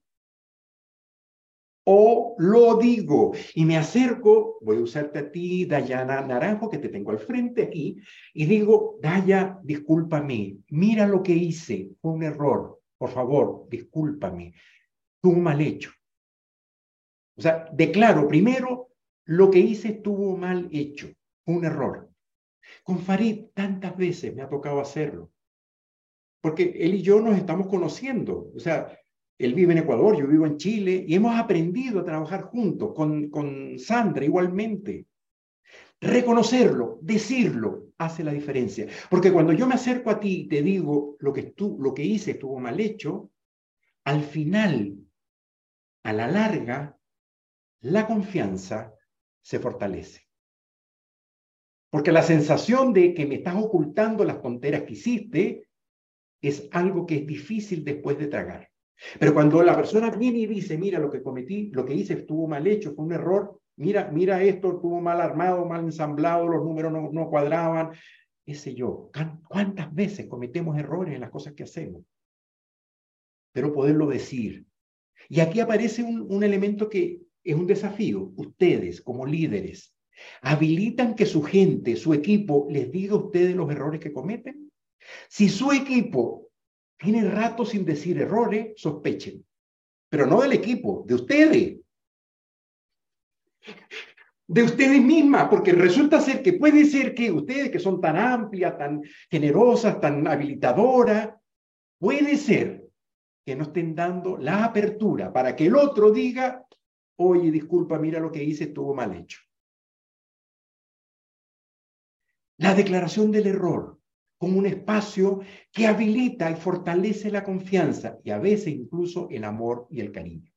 o lo digo y me acerco, voy a usarte a ti, Dayana Naranjo, que te tengo al frente aquí, y digo, Daya, discúlpame, mira lo que hice, fue un error, por favor, discúlpame, tuvo mal hecho. O sea, declaro primero, lo que hice estuvo mal hecho, un error. Con Farid tantas veces me ha tocado hacerlo, porque él y yo nos estamos conociendo, o sea, él vive en Ecuador, yo vivo en Chile y hemos aprendido a trabajar juntos, con, con Sandra igualmente. Reconocerlo, decirlo, hace la diferencia. Porque cuando yo me acerco a ti y te digo lo que, tú, lo que hice estuvo mal hecho, al final, a la larga, la confianza se fortalece. Porque la sensación de que me estás ocultando las tonteras que hiciste es algo que es difícil después de tragar. Pero cuando la persona viene y dice, mira, lo que cometí, lo que hice estuvo mal hecho, fue un error, mira, mira esto, estuvo mal armado, mal ensamblado, los números no, no cuadraban, ese yo. ¿Cuántas veces cometemos errores en las cosas que hacemos? Pero poderlo decir. Y aquí aparece un, un elemento que es un desafío. Ustedes, como líderes, habilitan que su gente, su equipo, les diga a ustedes los errores que cometen. Si su equipo tiene rato sin decir errores, sospechen. Pero no del equipo, de ustedes. De ustedes mismas, porque resulta ser que puede ser que ustedes que son tan amplias, tan generosas, tan habilitadoras, puede ser que no estén dando la apertura para que el otro diga, oye, disculpa, mira lo que hice, estuvo mal hecho. La declaración del error como un espacio que habilita y fortalece la confianza y a veces incluso el amor y el cariño.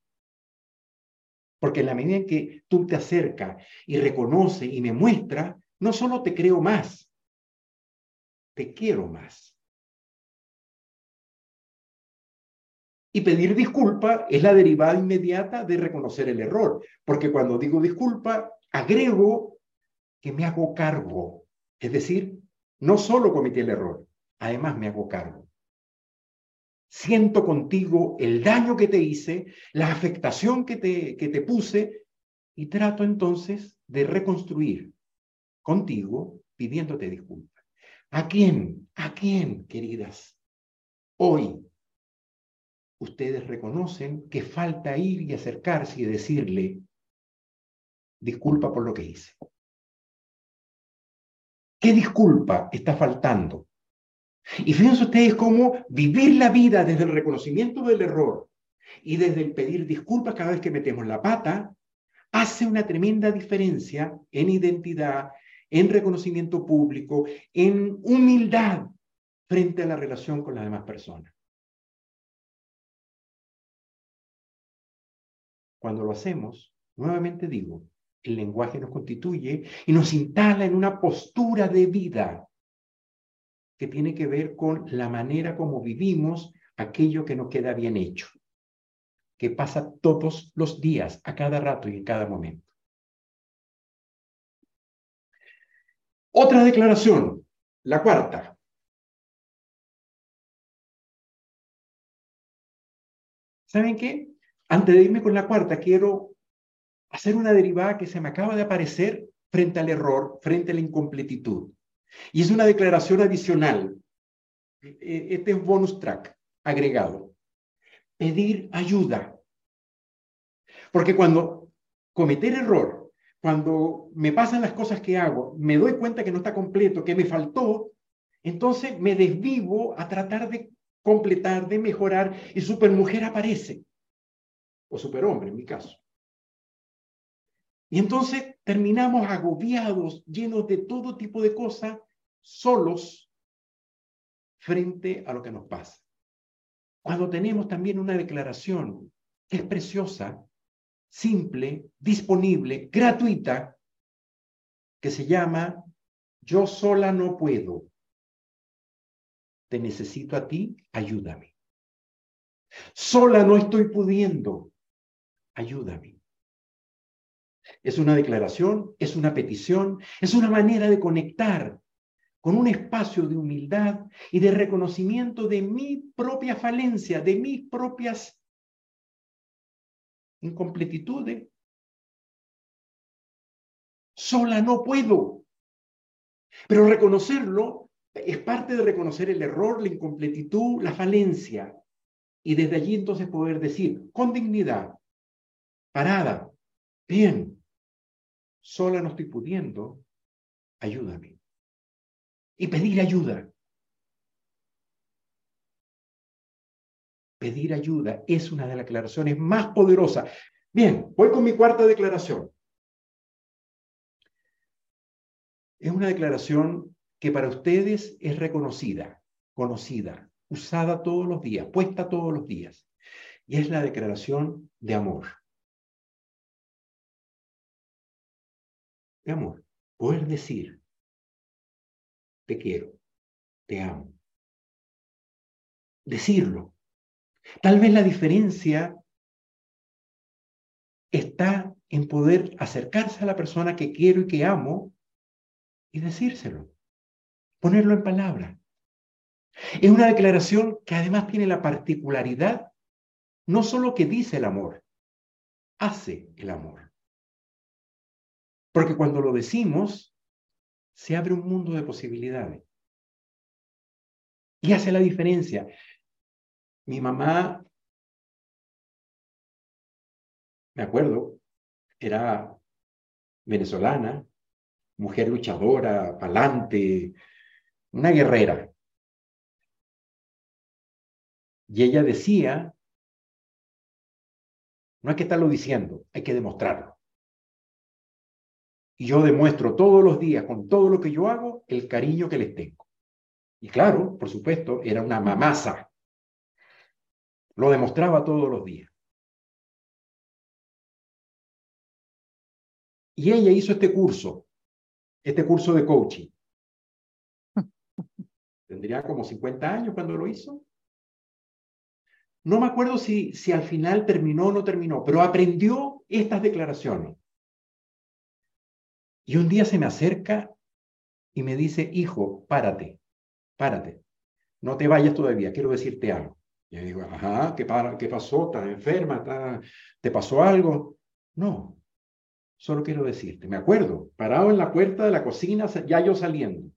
Porque en la medida en que tú te acercas y reconoces y me muestras, no solo te creo más, te quiero más. Y pedir disculpa es la derivada inmediata de reconocer el error, porque cuando digo disculpa, agrego que me hago cargo, es decir, no solo cometí el error, además me hago cargo. Siento contigo el daño que te hice, la afectación que te, que te puse y trato entonces de reconstruir contigo pidiéndote disculpas. ¿A quién? ¿A quién, queridas? Hoy ustedes reconocen que falta ir y acercarse y decirle, disculpa por lo que hice. ¿Qué disculpa está faltando? Y fíjense ustedes cómo vivir la vida desde el reconocimiento del error y desde el pedir disculpas cada vez que metemos la pata, hace una tremenda diferencia en identidad, en reconocimiento público, en humildad frente a la relación con las demás personas. Cuando lo hacemos, nuevamente digo, el lenguaje nos constituye y nos instala en una postura de vida que tiene que ver con la manera como vivimos aquello que nos queda bien hecho, que pasa todos los días, a cada rato y en cada momento. Otra declaración, la cuarta. ¿Saben qué? Antes de irme con la cuarta, quiero hacer una derivada que se me acaba de aparecer frente al error, frente a la incompletitud. Y es una declaración adicional. E, e, este es bonus track agregado. Pedir ayuda. Porque cuando cometer error, cuando me pasan las cosas que hago, me doy cuenta que no está completo, que me faltó, entonces me desvivo a tratar de completar, de mejorar, y supermujer aparece. O superhombre, en mi caso. Y entonces terminamos agobiados, llenos de todo tipo de cosas, solos frente a lo que nos pasa. Cuando tenemos también una declaración que es preciosa, simple, disponible, gratuita, que se llama Yo sola no puedo. Te necesito a ti, ayúdame. Sola no estoy pudiendo, ayúdame. Es una declaración, es una petición, es una manera de conectar con un espacio de humildad y de reconocimiento de mi propia falencia, de mis propias incompletitudes. Sola no puedo. Pero reconocerlo es parte de reconocer el error, la incompletitud, la falencia. Y desde allí entonces poder decir con dignidad, parada, bien, sola no estoy pudiendo, ayúdame. Y pedir ayuda. Pedir ayuda es una de las declaraciones más poderosas. Bien, voy con mi cuarta declaración. Es una declaración que para ustedes es reconocida, conocida, usada todos los días, puesta todos los días. Y es la declaración de amor. De amor. Poder decir, te quiero, te amo. Decirlo. Tal vez la diferencia está en poder acercarse a la persona que quiero y que amo y decírselo, ponerlo en palabra. Es una declaración que además tiene la particularidad no solo que dice el amor, hace el amor. Porque cuando lo decimos, se abre un mundo de posibilidades. Y hace la diferencia. Mi mamá, me acuerdo, era venezolana, mujer luchadora, palante, una guerrera. Y ella decía No hay que estarlo diciendo, hay que demostrarlo. Y yo demuestro todos los días, con todo lo que yo hago, el cariño que les tengo. Y claro, por supuesto, era una mamasa. Lo demostraba todos los días. Y ella hizo este curso, este curso de coaching. *laughs* Tendría como 50 años cuando lo hizo. No me acuerdo si, si al final terminó o no terminó, pero aprendió estas declaraciones. Y un día se me acerca y me dice, hijo, párate, párate, no te vayas todavía, quiero decirte algo. Y yo digo, ajá, ¿qué, qué pasó? ¿Estás enferma? ¿Te pasó algo? No, solo quiero decirte, me acuerdo, parado en la puerta de la cocina, ya yo saliendo.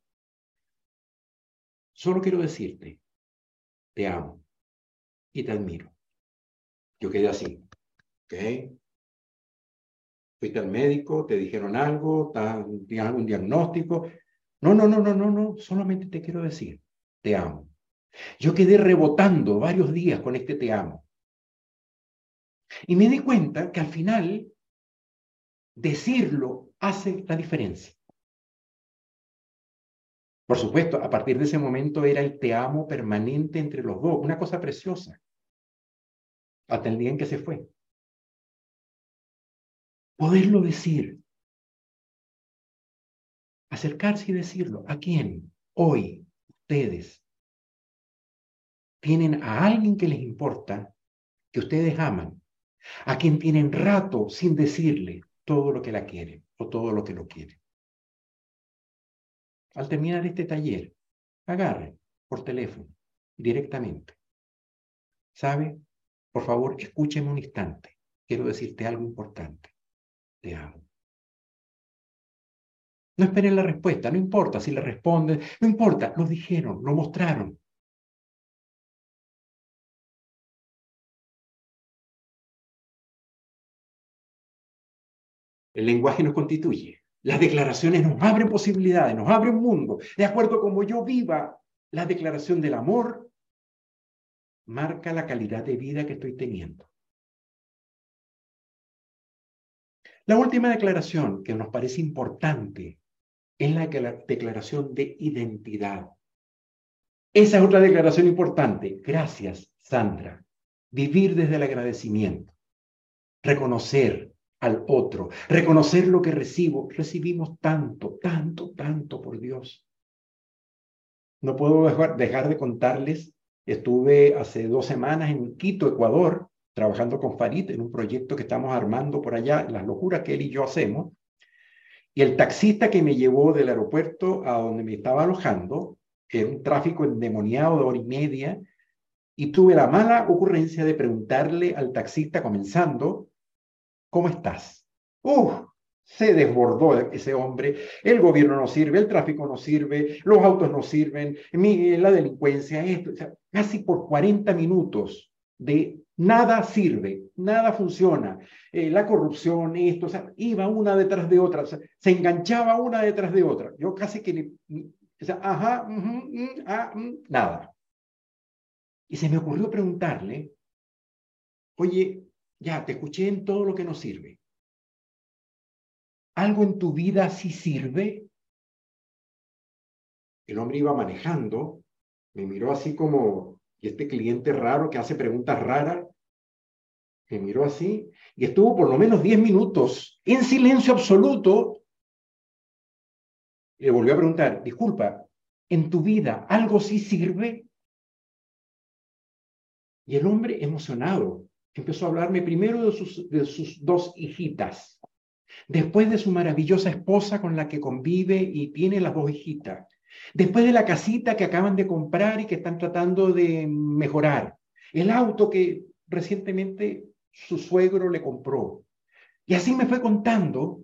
Solo quiero decirte, te amo y te admiro. Yo quedé así, ¿ok? Fuiste al médico, te dijeron algo, tienes algún diagnóstico. No, no, no, no, no, no, solamente te quiero decir, te amo. Yo quedé rebotando varios días con este te amo. Y me di cuenta que al final decirlo hace la diferencia. Por supuesto, a partir de ese momento era el te amo permanente entre los dos, una cosa preciosa, hasta el día en que se fue. Poderlo decir, acercarse y decirlo. ¿A quién? Hoy, ustedes tienen a alguien que les importa, que ustedes aman, a quien tienen rato sin decirle todo lo que la quiere o todo lo que lo quiere al terminar este taller, agarre por teléfono directamente. ¿Sabe? Por favor, escúcheme un instante. Quiero decirte algo importante. Te amo. No esperen la respuesta, no importa si le responden, no importa, lo dijeron, lo mostraron. El lenguaje nos constituye. Las declaraciones nos abren posibilidades, nos abren un mundo. De acuerdo a cómo yo viva la declaración del amor, marca la calidad de vida que estoy teniendo. La última declaración que nos parece importante es la declaración de identidad. Esa es otra declaración importante. Gracias, Sandra. Vivir desde el agradecimiento. Reconocer, al otro, reconocer lo que recibo. Recibimos tanto, tanto, tanto por Dios. No puedo dejar, de contarles, estuve hace dos semanas en Quito, Ecuador, trabajando con Farid en un proyecto que estamos armando por allá, las locuras que él y yo hacemos. Y el taxista que me llevó del aeropuerto a donde me estaba alojando, era un tráfico endemoniado de hora y media, y tuve la mala ocurrencia de preguntarle al taxista comenzando ¿Cómo estás? ¡Uf! Se desbordó ese hombre, el gobierno no sirve, el tráfico no sirve, los autos no sirven, la delincuencia, esto, casi por 40 minutos de nada sirve, nada funciona, eh, la corrupción, esto, o sea, iba una detrás de otra, se enganchaba una detrás de otra. Yo casi que, o sea, ajá, ah, nada. Y se me ocurrió preguntarle, oye, ya, te escuché en todo lo que nos sirve. ¿Algo en tu vida sí sirve? El hombre iba manejando, me miró así como, y este cliente raro que hace preguntas raras, me miró así, y estuvo por lo menos 10 minutos en silencio absoluto. Le volvió a preguntar, disculpa, ¿en tu vida algo sí sirve? Y el hombre emocionado, empezó a hablarme primero de sus, de sus dos hijitas, después de su maravillosa esposa con la que convive y tiene las dos hijitas, después de la casita que acaban de comprar y que están tratando de mejorar, el auto que recientemente su suegro le compró. Y así me fue contando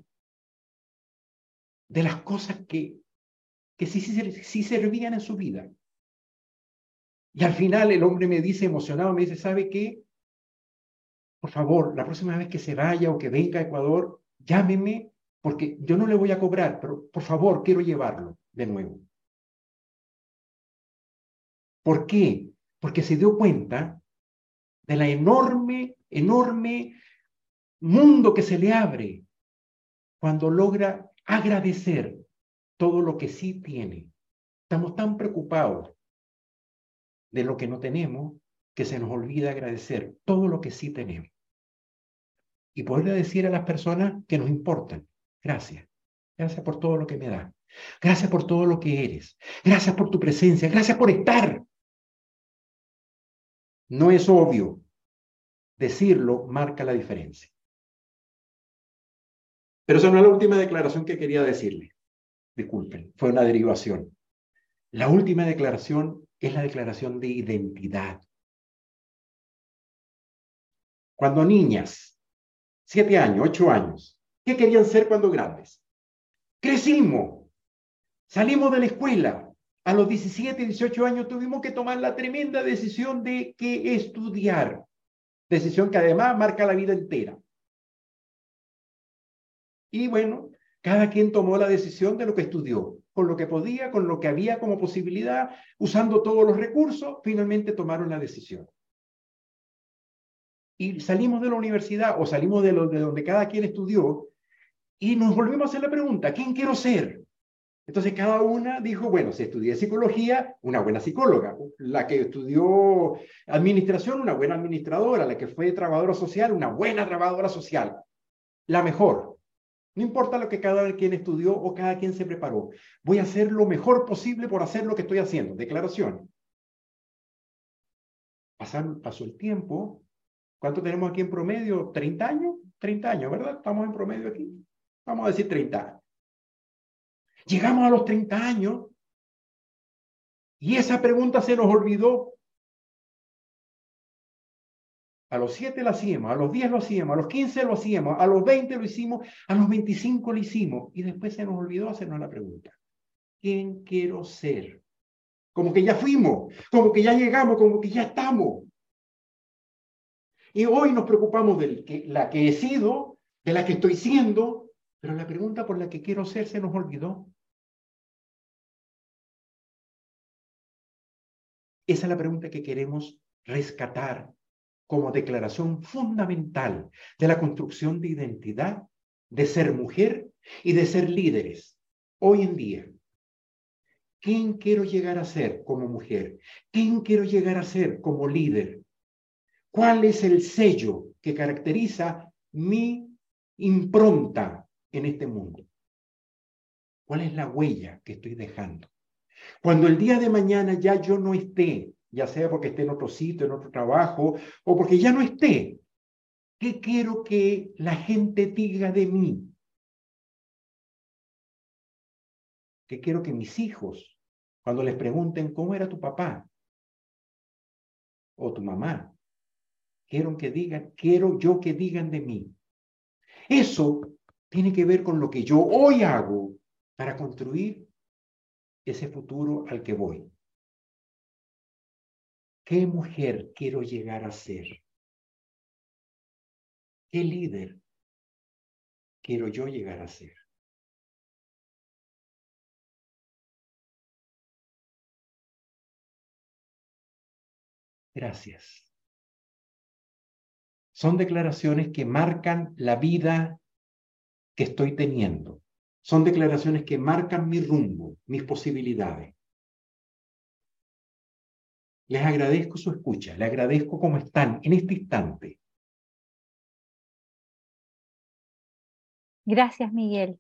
de las cosas que, que sí, sí, sí servían en su vida. Y al final el hombre me dice emocionado, me dice, ¿sabe qué? por favor, la próxima vez que se vaya o que venga a Ecuador, llámeme porque yo no le voy a cobrar, pero por favor, quiero llevarlo de nuevo. ¿Por qué? Porque se dio cuenta de la enorme, enorme mundo que se le abre cuando logra agradecer todo lo que sí tiene. Estamos tan preocupados de lo que no tenemos que se nos olvida agradecer todo lo que sí tenemos. Y poderle decir a las personas que nos importan, gracias, gracias por todo lo que me da, gracias por todo lo que eres, gracias por tu presencia, gracias por estar. No es obvio, decirlo marca la diferencia. Pero esa no es la última declaración que quería decirle. Disculpen, fue una derivación. La última declaración es la declaración de identidad. Cuando niñas, siete años, ocho años, ¿qué querían ser cuando grandes? Crecimos, salimos de la escuela. A los 17, 18 años tuvimos que tomar la tremenda decisión de qué estudiar. Decisión que además marca la vida entera. Y bueno, cada quien tomó la decisión de lo que estudió, con lo que podía, con lo que había como posibilidad, usando todos los recursos, finalmente tomaron la decisión. Y salimos de la universidad o salimos de, lo, de donde cada quien estudió y nos volvimos a hacer la pregunta, ¿quién quiero ser? Entonces cada una dijo, bueno, si estudié psicología, una buena psicóloga, la que estudió administración, una buena administradora, la que fue trabajadora social, una buena trabajadora social, la mejor. No importa lo que cada quien estudió o cada quien se preparó. Voy a hacer lo mejor posible por hacer lo que estoy haciendo. Declaración. pasó el tiempo. ¿Cuánto tenemos aquí en promedio? ¿30 años? 30 años, ¿verdad? Estamos en promedio aquí. Vamos a decir 30 Llegamos a los 30 años y esa pregunta se nos olvidó a los 7 lo hacíamos, a los 10 lo hacíamos, a los 15 lo hacíamos, a los 20 lo hicimos, a los 25 lo hicimos. Y después se nos olvidó hacernos la pregunta. ¿Quién quiero ser? Como que ya fuimos, como que ya llegamos, como que ya estamos. Y hoy nos preocupamos de la que he sido, de la que estoy siendo, pero la pregunta por la que quiero ser se nos olvidó. Esa es la pregunta que queremos rescatar como declaración fundamental de la construcción de identidad, de ser mujer y de ser líderes hoy en día. ¿Quién quiero llegar a ser como mujer? ¿Quién quiero llegar a ser como líder? ¿Cuál es el sello que caracteriza mi impronta en este mundo? ¿Cuál es la huella que estoy dejando? Cuando el día de mañana ya yo no esté ya sea porque esté en otro sitio, en otro trabajo, o porque ya no esté. ¿Qué quiero que la gente diga de mí? ¿Qué quiero que mis hijos, cuando les pregunten cómo era tu papá o tu mamá, quiero que digan, quiero yo que digan de mí? Eso tiene que ver con lo que yo hoy hago para construir ese futuro al que voy. ¿Qué mujer quiero llegar a ser? ¿Qué líder quiero yo llegar a ser? Gracias. Son declaraciones que marcan la vida que estoy teniendo. Son declaraciones que marcan mi rumbo, mis posibilidades. Les agradezco su escucha, les agradezco cómo están en este instante. Gracias, Miguel.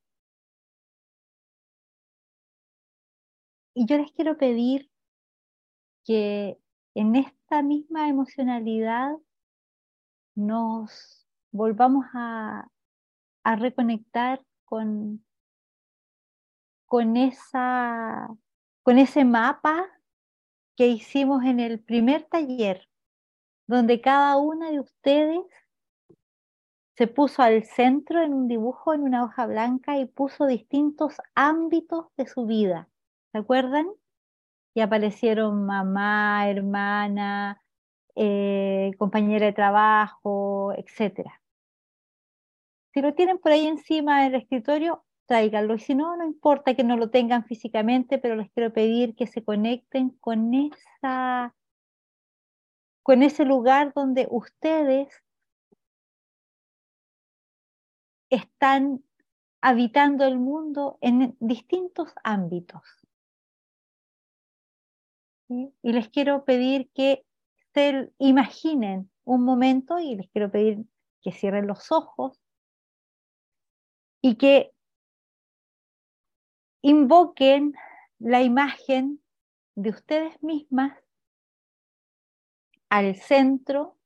Y yo les quiero pedir que en esta misma emocionalidad nos volvamos a, a reconectar con, con, esa, con ese mapa que hicimos en el primer taller, donde cada una de ustedes se puso al centro en un dibujo en una hoja blanca y puso distintos ámbitos de su vida. ¿Se acuerdan? Y aparecieron mamá, hermana, eh, compañera de trabajo, etc. Si lo tienen por ahí encima del escritorio, tráiganlo. Y si no, no importa que no lo tengan físicamente, pero les quiero pedir que se conecten con esa con ese lugar donde ustedes están habitando el mundo en distintos ámbitos. Y les quiero pedir que se imaginen un momento y les quiero pedir que cierren los ojos y que invoquen la imagen de ustedes mismas al centro,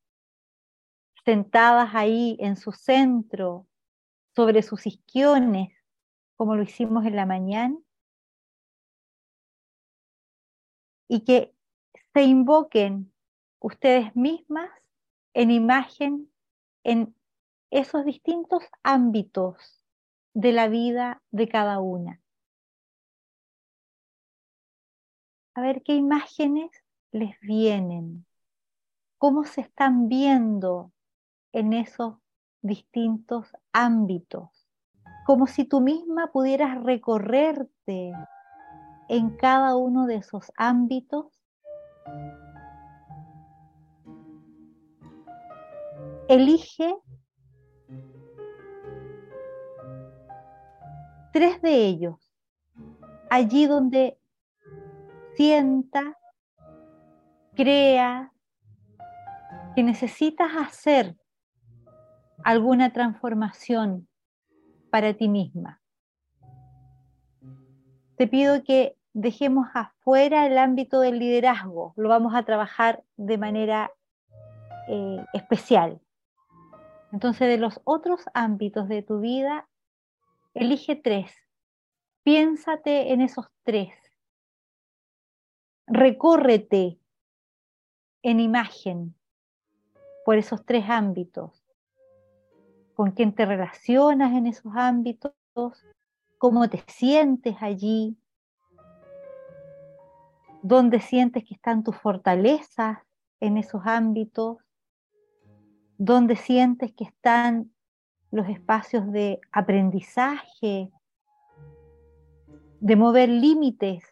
sentadas ahí en su centro, sobre sus isquiones, como lo hicimos en la mañana, y que se invoquen ustedes mismas en imagen en esos distintos ámbitos de la vida de cada una. A ver qué imágenes les vienen, cómo se están viendo en esos distintos ámbitos, como si tú misma pudieras recorrerte en cada uno de esos ámbitos. Elige tres de ellos, allí donde sienta, crea que necesitas hacer alguna transformación para ti misma. Te pido que dejemos afuera el ámbito del liderazgo, lo vamos a trabajar de manera eh, especial. Entonces, de los otros ámbitos de tu vida, elige tres. Piénsate en esos tres. Recórrete en imagen por esos tres ámbitos. Con quién te relacionas en esos ámbitos, cómo te sientes allí, dónde sientes que están tus fortalezas en esos ámbitos, dónde sientes que están los espacios de aprendizaje, de mover límites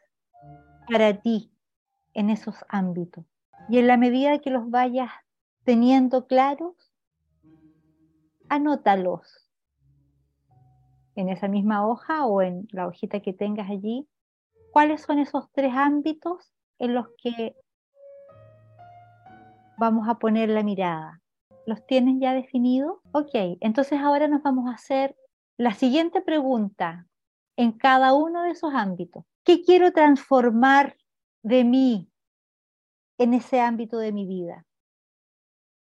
para ti en esos ámbitos. Y en la medida que los vayas teniendo claros, anótalos en esa misma hoja o en la hojita que tengas allí. ¿Cuáles son esos tres ámbitos en los que vamos a poner la mirada? ¿Los tienes ya definidos? Ok, entonces ahora nos vamos a hacer la siguiente pregunta en cada uno de esos ámbitos. ¿Qué quiero transformar de mí en ese ámbito de mi vida?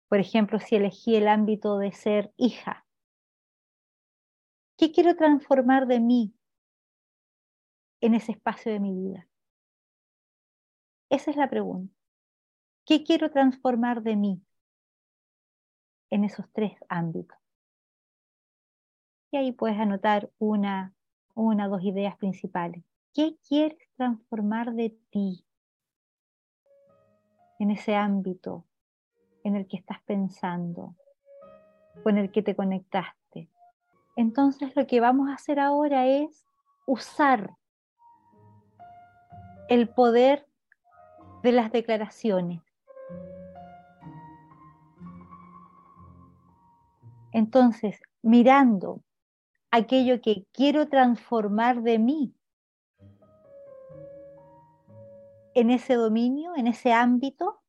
Por ejemplo, si elegí el ámbito de ser hija. ¿Qué quiero transformar de mí en ese espacio de mi vida? Esa es la pregunta. ¿Qué quiero transformar de mí? en esos tres ámbitos. Y ahí puedes anotar una, una dos ideas principales. ¿Qué quieres transformar de ti en ese ámbito en el que estás pensando, con el que te conectaste? Entonces lo que vamos a hacer ahora es usar el poder de las declaraciones Entonces, mirando aquello que quiero transformar de mí en ese dominio, en ese ámbito,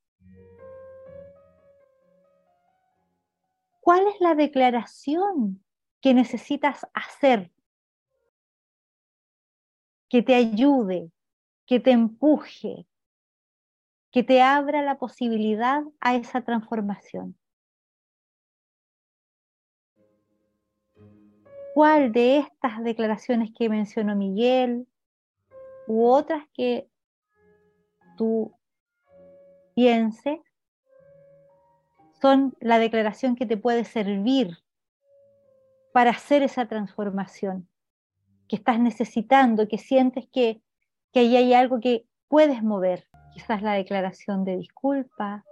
¿cuál es la declaración que necesitas hacer que te ayude, que te empuje, que te abra la posibilidad a esa transformación? cuál de estas declaraciones que mencionó Miguel u otras que tú pienses son la declaración que te puede servir para hacer esa transformación que estás necesitando, que sientes que, que ahí hay algo que puedes mover. Quizás la declaración de disculpa,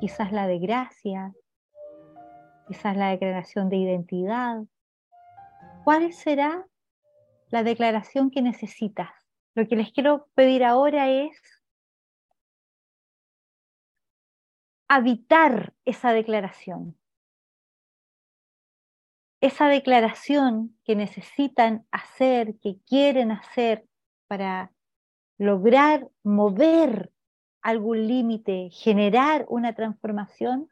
quizás la de gracia, quizás la declaración de identidad, ¿Cuál será la declaración que necesitas? Lo que les quiero pedir ahora es habitar esa declaración. esa declaración que necesitan hacer, que quieren hacer para lograr mover algún límite, generar una transformación,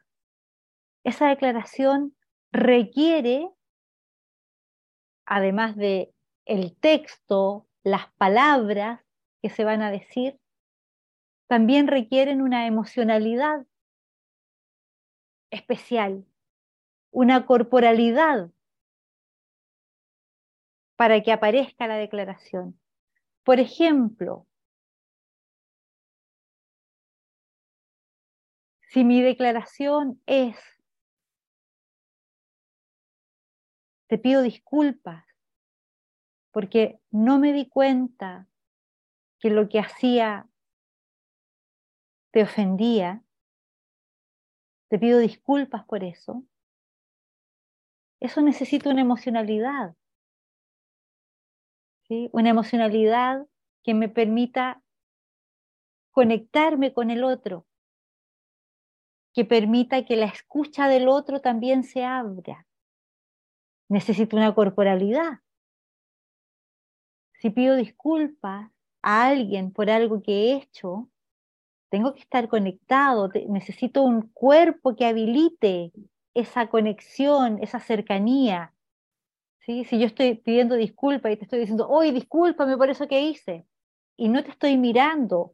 esa declaración requiere, además de el texto, las palabras que se van a decir, también requieren una emocionalidad especial, una corporalidad para que aparezca la declaración. Por ejemplo, si mi declaración es, te pido disculpas porque no me di cuenta que lo que hacía te ofendía, te pido disculpas por eso. Eso necesita una emocionalidad, ¿sí? una emocionalidad que me permita conectarme con el otro, que permita que la escucha del otro también se abra. Necesito una corporalidad. Si pido disculpas a alguien por algo que he hecho, tengo que estar conectado, necesito un cuerpo que habilite esa conexión, esa cercanía. ¿sí? Si yo estoy pidiendo disculpas y te estoy diciendo, oye, discúlpame por eso que hice, y no te estoy mirando,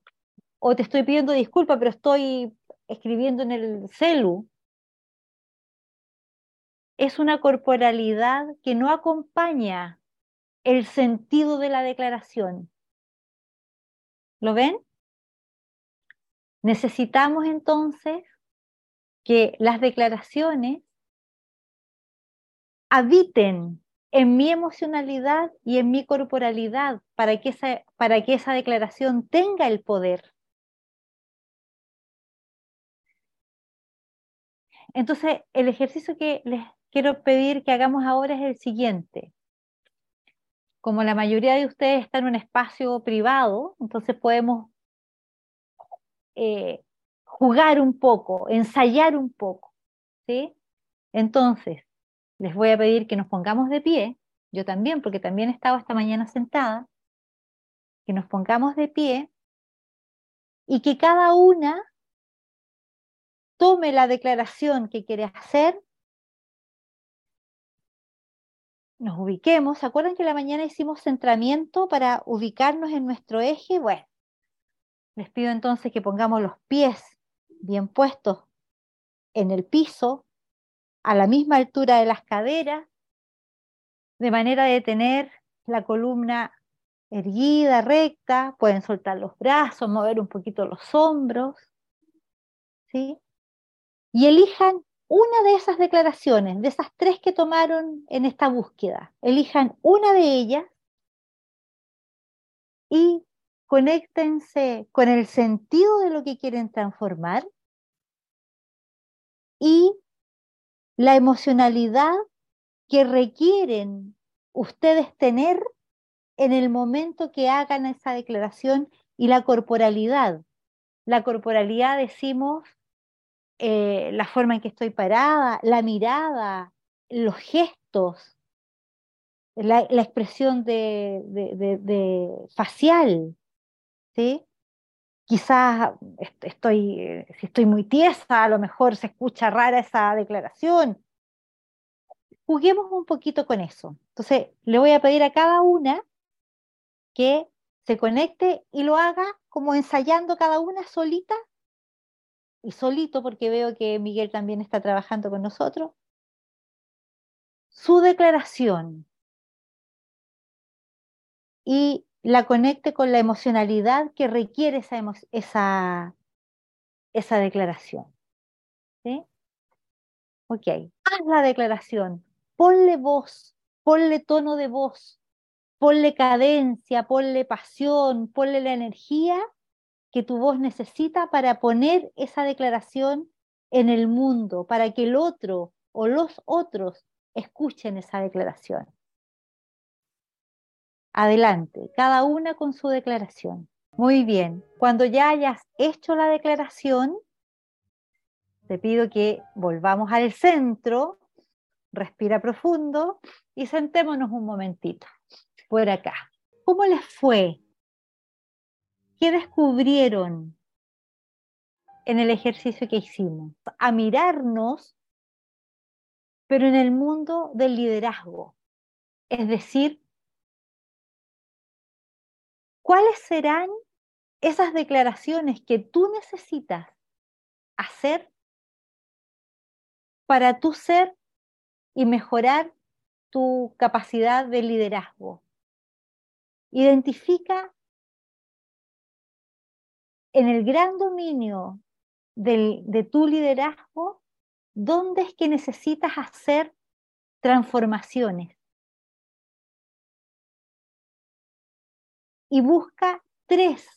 o te estoy pidiendo disculpas, pero estoy escribiendo en el celu, es una corporalidad que no acompaña el sentido de la declaración. ¿Lo ven? Necesitamos entonces que las declaraciones habiten en mi emocionalidad y en mi corporalidad para que esa, para que esa declaración tenga el poder. Entonces, el ejercicio que les quiero pedir que hagamos ahora es el siguiente. Como la mayoría de ustedes están en un espacio privado, entonces podemos eh, jugar un poco, ensayar un poco, ¿sí? Entonces, les voy a pedir que nos pongamos de pie, yo también, porque también estaba esta mañana sentada, que nos pongamos de pie y que cada una tome la declaración que quiere hacer, nos ubiquemos. ¿Se acuerdan que la mañana hicimos centramiento para ubicarnos en nuestro eje? Bueno, les pido entonces que pongamos los pies bien puestos en el piso, a la misma altura de las caderas, de manera de tener la columna erguida, recta, pueden soltar los brazos, mover un poquito los hombros, ¿sí? Y elijan una de esas declaraciones, de esas tres que tomaron en esta búsqueda, elijan una de ellas y conéctense con el sentido de lo que quieren transformar y la emocionalidad que requieren ustedes tener en el momento que hagan esa declaración y la corporalidad. La corporalidad decimos eh, la forma en que estoy parada, la mirada, los gestos, la, expresión de, facial, ¿sí? Quizás estoy, eh, si estoy muy tiesa, a lo mejor se escucha rara esa declaración. Juguemos un poquito con eso. Entonces, le voy a pedir a cada una que se conecte y lo haga como ensayando cada una solita y solito, porque veo que Miguel también está trabajando con nosotros, su declaración y la conecte con la emocionalidad que requiere esa, esa, esa declaración. ¿Sí? Ok, haz la declaración, ponle voz, ponle tono de voz, ponle cadencia, ponle pasión, ponle la energía que tu voz necesita para poner esa declaración en el mundo, para que el otro o los otros escuchen esa declaración. Adelante, cada una con su declaración. Muy bien, cuando ya hayas hecho la declaración, te pido que volvamos al centro respira profundo y sentémonos un momentito por acá. ¿Cómo les fue? ¿Qué descubrieron en el ejercicio que hicimos? A mirarnos, pero en el mundo del liderazgo. Es decir, ¿cuáles serán esas declaraciones que tú necesitas hacer para tu ser y mejorar tu capacidad de liderazgo. Identifica en el gran dominio de tu liderazgo dónde es que necesitas hacer transformaciones. Y busca tres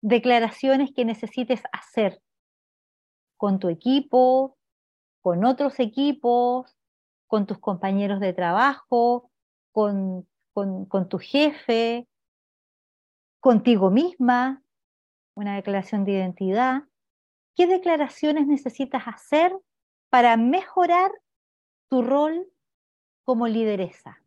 declaraciones que necesites hacer con tu equipo, con otros equipos, con tus compañeros de trabajo, con, con, tu jefe, contigo misma, una declaración de identidad. ¿Qué declaraciones necesitas hacer para mejorar tu rol como lideresa?